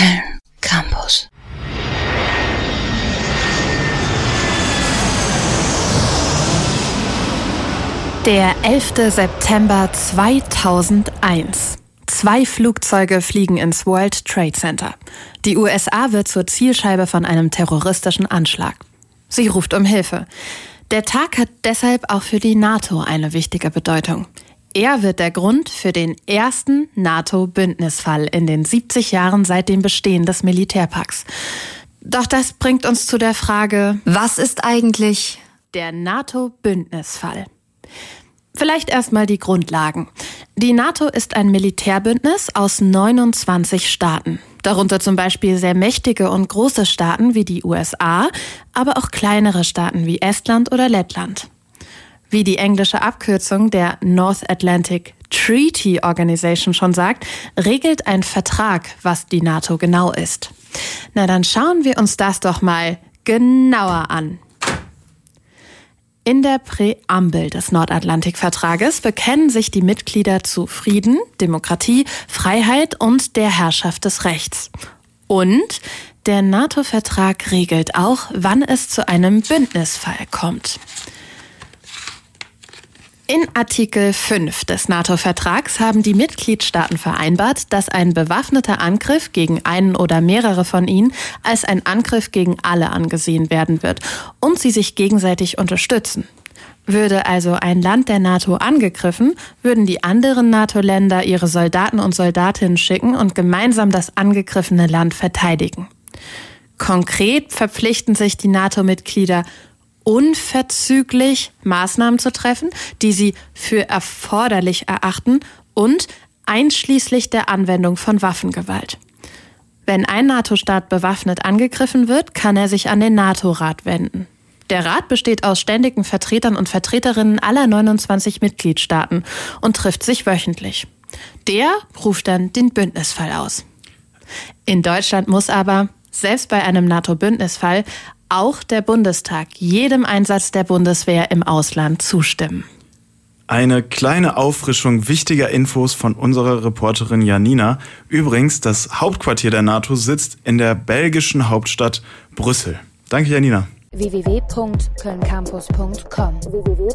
Köln Campus. Der 11. September 2001. Zwei Flugzeuge fliegen ins World Trade Center. Die USA wird zur Zielscheibe von einem terroristischen Anschlag. Sie ruft um Hilfe. Der Tag hat deshalb auch für die NATO eine wichtige Bedeutung. Er wird der Grund für den ersten NATO-Bündnisfall in den 70 Jahren seit dem Bestehen des Militärpakts. Doch das bringt uns zu der Frage, was ist eigentlich der NATO-Bündnisfall? Vielleicht erstmal die Grundlagen. Die NATO ist ein Militärbündnis aus 29 Staaten. Darunter zum Beispiel sehr mächtige und große Staaten wie die USA, aber auch kleinere Staaten wie Estland oder Lettland. Wie die englische Abkürzung der North Atlantic Treaty Organization schon sagt, regelt ein Vertrag, was die NATO genau ist. Na, dann schauen wir uns das doch mal genauer an. In der Präambel des Nordatlantikvertrages bekennen sich die Mitglieder zu Frieden, Demokratie, Freiheit und der Herrschaft des Rechts. Und der NATO-Vertrag regelt auch, wann es zu einem Bündnisfall kommt. In Artikel 5 des NATO-Vertrags haben die Mitgliedstaaten vereinbart, dass ein bewaffneter Angriff gegen einen oder mehrere von ihnen als ein Angriff gegen alle angesehen werden wird und sie sich gegenseitig unterstützen. Würde also ein Land der NATO angegriffen, würden die anderen NATO-Länder ihre Soldaten und Soldatinnen schicken und gemeinsam das angegriffene Land verteidigen. Konkret verpflichten sich die NATO-Mitglieder unverzüglich Maßnahmen zu treffen, die sie für erforderlich erachten und einschließlich der Anwendung von Waffengewalt. Wenn ein NATO-Staat bewaffnet angegriffen wird, kann er sich an den NATO-Rat wenden. Der Rat besteht aus ständigen Vertretern und Vertreterinnen aller 29 Mitgliedstaaten und trifft sich wöchentlich. Der ruft dann den Bündnisfall aus. In Deutschland muss aber, selbst bei einem NATO-Bündnisfall, auch der Bundestag jedem Einsatz der Bundeswehr im Ausland zustimmen. Eine kleine Auffrischung wichtiger Infos von unserer Reporterin Janina. Übrigens, das Hauptquartier der NATO sitzt in der belgischen Hauptstadt Brüssel. Danke, Janina www.kölncampus.com www